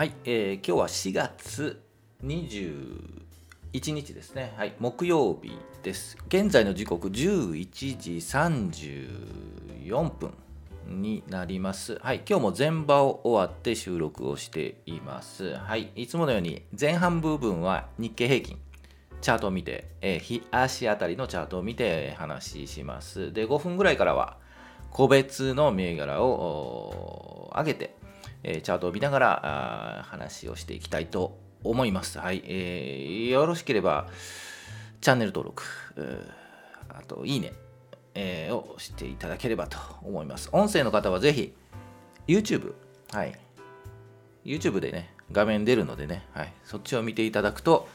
はい、えー今日は4月21日ですね。はい、木曜日です。現在の時刻11時34分になります。はい、今日も前場を終わって収録をしています。はい、いつものように前半部分は日経平均。チャートを見て、えー日足あたりのチャートを見て話します。で、5分ぐらいからは個別の銘柄を上げて、えチャートを見ながらあ話をしていきたいと思います。はい、えーよろしければチャンネル登録、あといいね、えーをしていただければと思います。音声の方はぜひ YouTube、はい、YouTube でね、画面出るのでね、はい、そっちを見ていただくと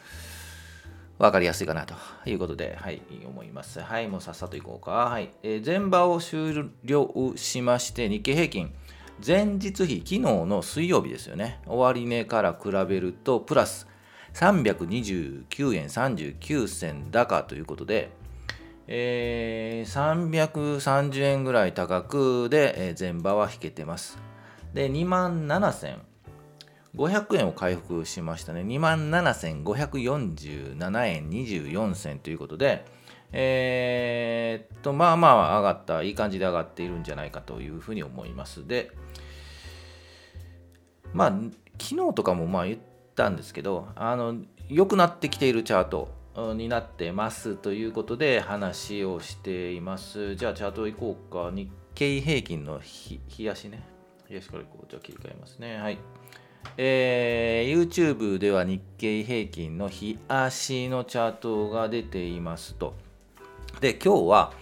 分かりやすいかなということで、はい、思います。はい、もうさっさといこうか。はい、えー前場を終了しまして、日経平均、前日比、昨日の水曜日ですよね、終値から比べると、プラス329円39銭高ということで、えー330円ぐらい高くで、えー前場は引けてます。で、2万7000 500円を回復しましたね。2万7547円24銭ということで、えーっと、まあまあ上がった、いい感じで上がっているんじゃないかというふうに思います。で、まあ、昨日とかもまあ言ったんですけど、あの、良くなってきているチャートになってますということで話をしています。じゃあチャート行こうか。日経平均の日日足ね。日足から行こう。じゃあ切り替えますね。はい。えー YouTube では日経平均の日足のチャートが出ていますと。で、今日は、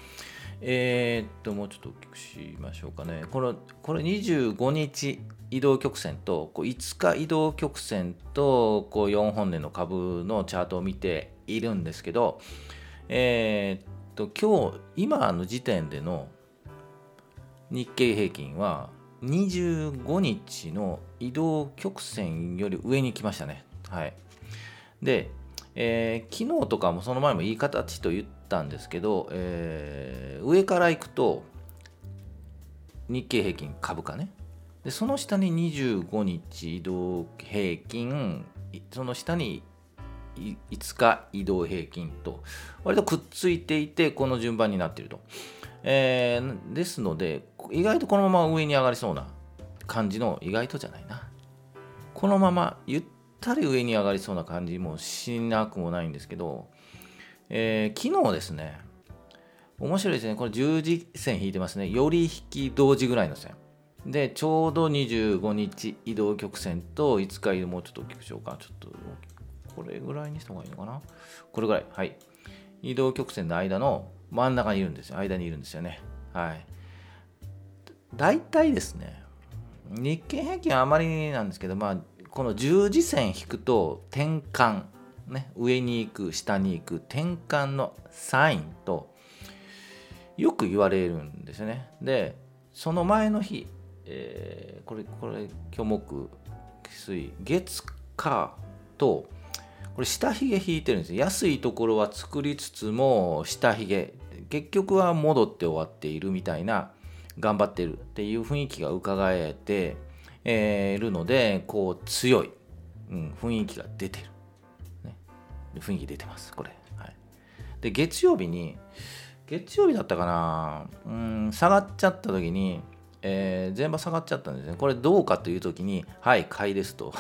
えーっと、もうちょっと大きくしましょうかね。この、これ25日移動曲線と、こう5日移動曲線と、こう4本年の株のチャートを見ているんですけど、えーっと、今日、今の時点での日経平均は25日の移動曲線より上に来ましたね。はい。で、えー昨日とかもその前もいい形と言ったんですけど、えー上から行くと日経平均株価ね。で、その下に25日移動平均、その下に5日移動平均と割とくっついていてこの順番になっていると。えーですので意外とこのまま上に上がりそうな感じの意外とじゃないなこのままゆったり上に上がりそうな感じもしなくもないんですけど、えー昨日ですね面白いですね。これ十字線引いてますね。より引き同時ぐらいの線。でちょうど25日移動曲線と5日移動もうちょっと大きくしようか。ちょっとこれぐらいにした方がいいのかな。これぐらい。はい。移動曲線の間の真ん中にいるんですよ。間にいるんですよね。はい。大体ですね日経平均はあまりなんですけどまあこの十字線引くと転換ね上に行く下に行く転換のサインとよく言われるんですよね。でその前の日、えーこれこれ虚木水月火とこれ下髭引いてるんです安いところは作りつつも下髭結局は戻って終わっているみたいな頑張ってるっていう雰囲気が伺えて、えーいるのでこう強い、うん、雰囲気が出てる、ね、雰囲気出てますこれ、はい、で月曜日に月曜日だったかなうん下がっちゃった時に、えー、前場下がっちゃったんですね。これどうかという時にはい買いですと。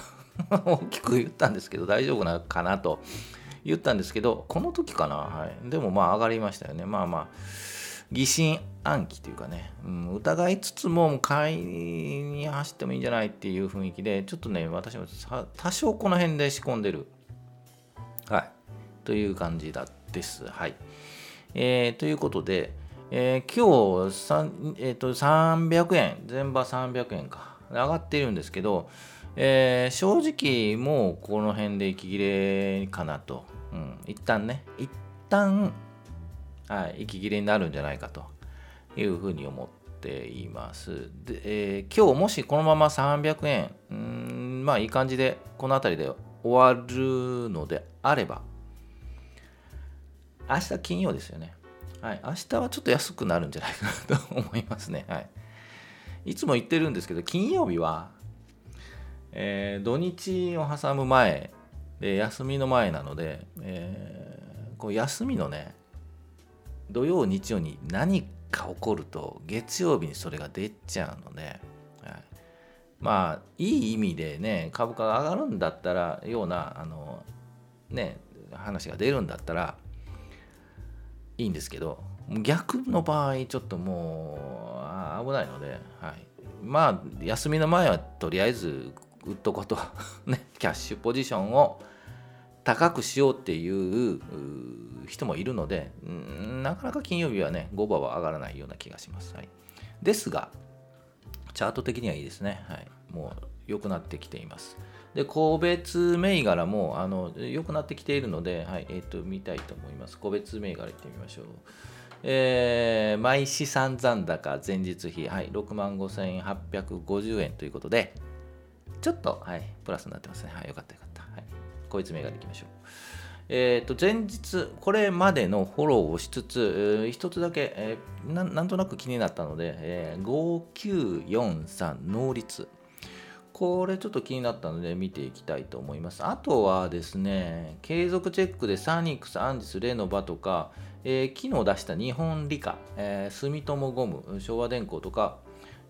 大きく言ったんですけど大丈夫なかなと言ったんですけどこの時かな、はい、でもまあ上がりましたよね。まあまあ疑心暗鬼というかね、うん、疑いつつも買いに走ってもいいんじゃないっていう雰囲気でちょっとね私もさ多少この辺で仕込んでる。はい。という感じだです。はい。えーということで、えー今日えー、と300円全場300円か。上がっているんですけど、えー正直もうこの辺で息切れかなと、うん、一旦ね一旦はい、息切れになるんじゃないかというふうに思っています。で、えー今日もしこのまま300円、うんまあいい感じでこの辺りで終わるのであれば、明日金曜ですよね。はい、明日はちょっと安くなるんじゃないかなと思いますね。はい、いつも言ってるんですけど、金曜日は、えー、土日を挟む前で休みの前なので、えー、こう休みのね土曜日曜に何か起こると月曜日にそれが出ちゃうので、はい、まあいい意味でね株価が上がるんだったらようなあのね話が出るんだったらいいんですけど逆の場合ちょっともう危ないので、はい、まあ休みの前はとりあえず売っとこと。ねキャッシュポジションを高くしようっていう人もいるのでなかなか金曜日はね5番は上がらないような気がします、はい、ですがチャート的にはいいですね、はい、もう良くなってきています。で個別銘柄もあの良くなってきているので、はい。えーと、見たいと思います。個別銘柄いってみましょう。えー、毎資産残高前日比、はい、6万5850円ということで、ちょっと、はい、プラスになってますね。はい、よかったよかった。こいつ銘柄いきましょう。えっ、ー、と、前日、これまでのフォローをしつつ、え、一つだけ、えな、なんとなく気になったので、えー、5943能率。これちょっと気になったので見ていきたいと思います。あとはですね、継続チェックでサニックス、アンジス、レノバとか、えー、昨日出した日本理科、えー、住友ゴム、昭和電工とか、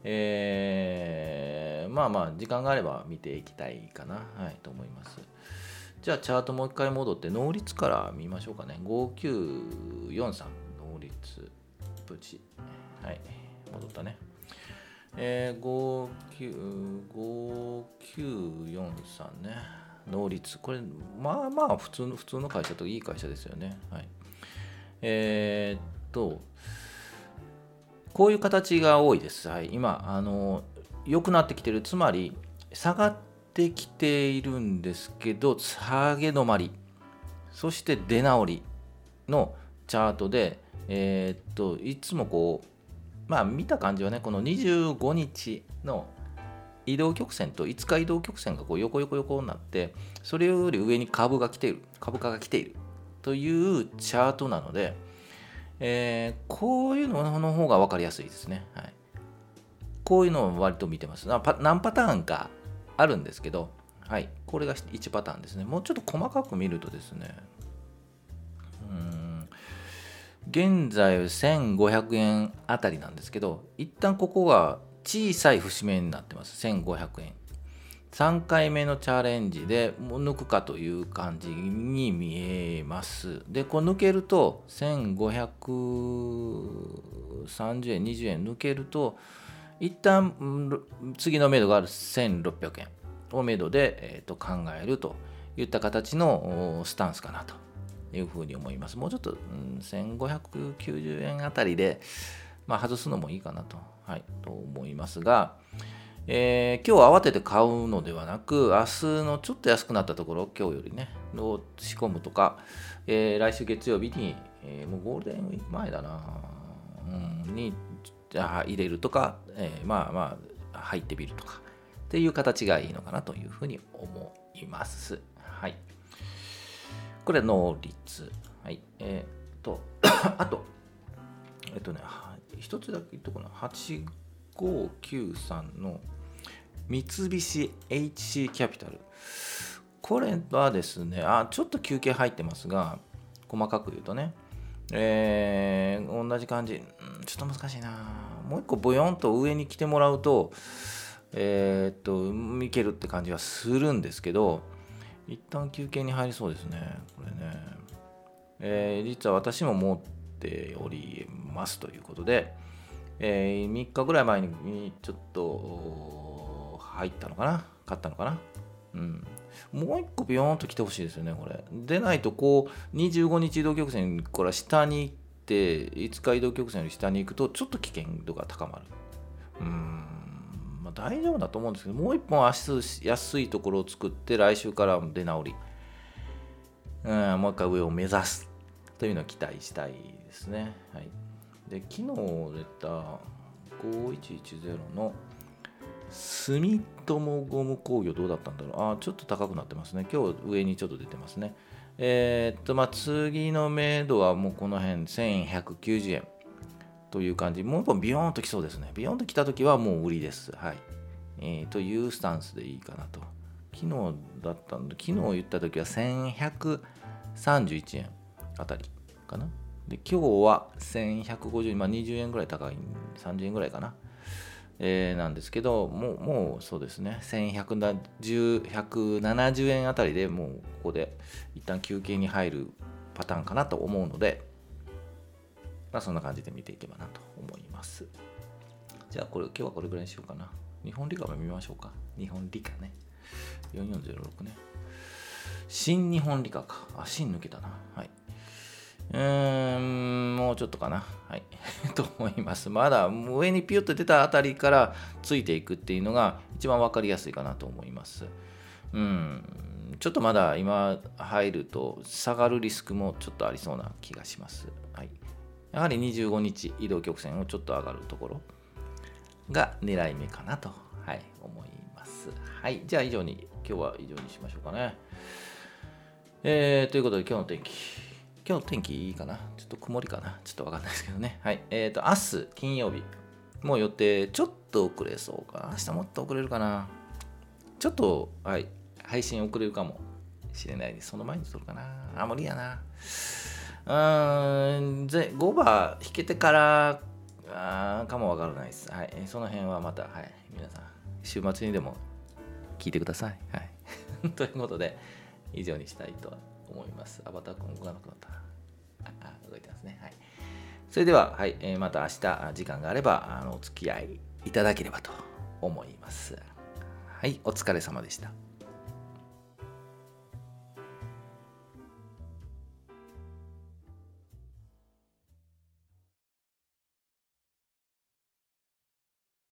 えー、まあまあ時間があれば見ていきたいかな、はい、と思います。じゃあチャートもう一回戻って能率から見ましょうかね。5943能率プチ。はい、戻ったね。えー、5943ね。能率。これ、まあまあ普通の普通の会社といい会社ですよね。はい。えー、っと、こういう形が多いです。はい、今、あの、良くなってきてる。つまり、下がってきているんですけど、下げ止まり、そして出直りのチャートで、えー、っと、いつもこう、まあ見た感じはね、この25日の移動曲線と5日移動曲線がこう横横横になって、それより上に株が来ている、株価が来ているというチャートなので、えー、こういうのの方が分かりやすいですね。はい、こういうのを割と見てます。何パターンかあるんですけど、はい、これが1パターンですね。もうちょっと細かく見るとですね、うん現在1500円あたりなんですけど、一旦ここが小さい節目になってます。1500円。3回目のチャレンジでもう抜くかという感じに見えます。で、こう抜けると1530円、20円抜けると一旦次の目処がある1600円を目処で、えー、と考えるといった形のスタンスかなというふうに思います。もうちょっと、うん、1590円あたりで、まあ、外すのもいいかなと,、はい、と思いますが、えー、今日慌てて買うのではなく、明日のちょっと安くなったところ、今日よりね、を仕込むとか、えー、来週月曜日に、えー、もうゴールデンウィーク前だな、うん、に入れるとか、えー、まあまあ、入ってみるとか、っていう形がいいのかなというふうに思います。はい。これ、能率。はい。えっ、と、あと、えっ、とね、一つだけ言っとこうな。8593の三菱 HC キャピタル。これはですね、あ、ちょっと休憩入ってますが、細かく言うとね、えー、同じ感じ、うん、ちょっと難しいな。もう一個ブヨンと上に来てもらうと、えー、っと、いけるって感じはするんですけど、一旦休憩に入りそうですね、これね。えー、実は私も持っておりますということで、えー、3日ぐらい前にちょっと入ったのかな？買ったのかな？うん。もう一個ビヨーンと来てほしいですよね、これ。でないと、こう、25日移動曲線から下に行って、5日移動曲線より下に行くと、ちょっと危険度が高まる。うん。まあ、大丈夫だと思うんですけど、もう一本足安いところを作って、来週から出直り。うん、もう一回上を目指すというのを期待したいですね。はい。で昨日出た5110の住友ゴム工業どうだったんだろう？あちょっと高くなってますね。今日上にちょっと出てますね。えー、っとまあ次の目処はもうこの辺1190円。という感じ。もう一本ビヨーンときそうですね。ビヨーンときた時はもう売りです。はい、えー、というスタンスでいいかなと。昨日だったんで昨日言った時は1131円あたりかな。で今日は1150円。まあ20円ぐらい高い。30円ぐらいかな。えー、なんですけどもうもうそうですね。1170円あたりでもうここで一旦休憩に入るパターンかなと思うので、まあ、そんな感じで見ていけばなと思います。じゃあこれ今日はこれぐらいにしようかな。日本理科も見ましょうか。日本理科ね。4406ね。新日本理科か。あ新抜けたな。はい。うーん、もうちょっとかな。はい。と思います。まだ上にピュッと出たあたりからついていくっていうのが一番分かりやすいかなと思います。うん。ちょっとまだ今入ると下がるリスクもちょっとありそうな気がします。はい。やはり25日移動曲線をちょっと上がるところが狙い目かなと、はい、思います。はい。じゃあ以上に、今日は以上にしましょうかね。えー、ということで今日の天気。今日天気いいかな？ちょっと曇りかな？ちょっとわかんないですけどね。はい。えっ、ー、と、明日、金曜日。もう予定、ちょっと遅れそうか。明日もっと遅れるかな？ちょっと、はい。配信遅れるかもしれないです。その前に撮るかな？あ、無理やな。うーん、ぜ5番引けてからあかもわからないです。はい。その辺はまた、はい。皆さん、週末にでも聞いてください。はい。ということで、以上にしたいと思います。アバター君動かなくなったあ。あ、動いてますね。はい。それでは、はい、えー、また明日時間があれば、あの、お付き合いいただければと思います。はい、お疲れ様でした。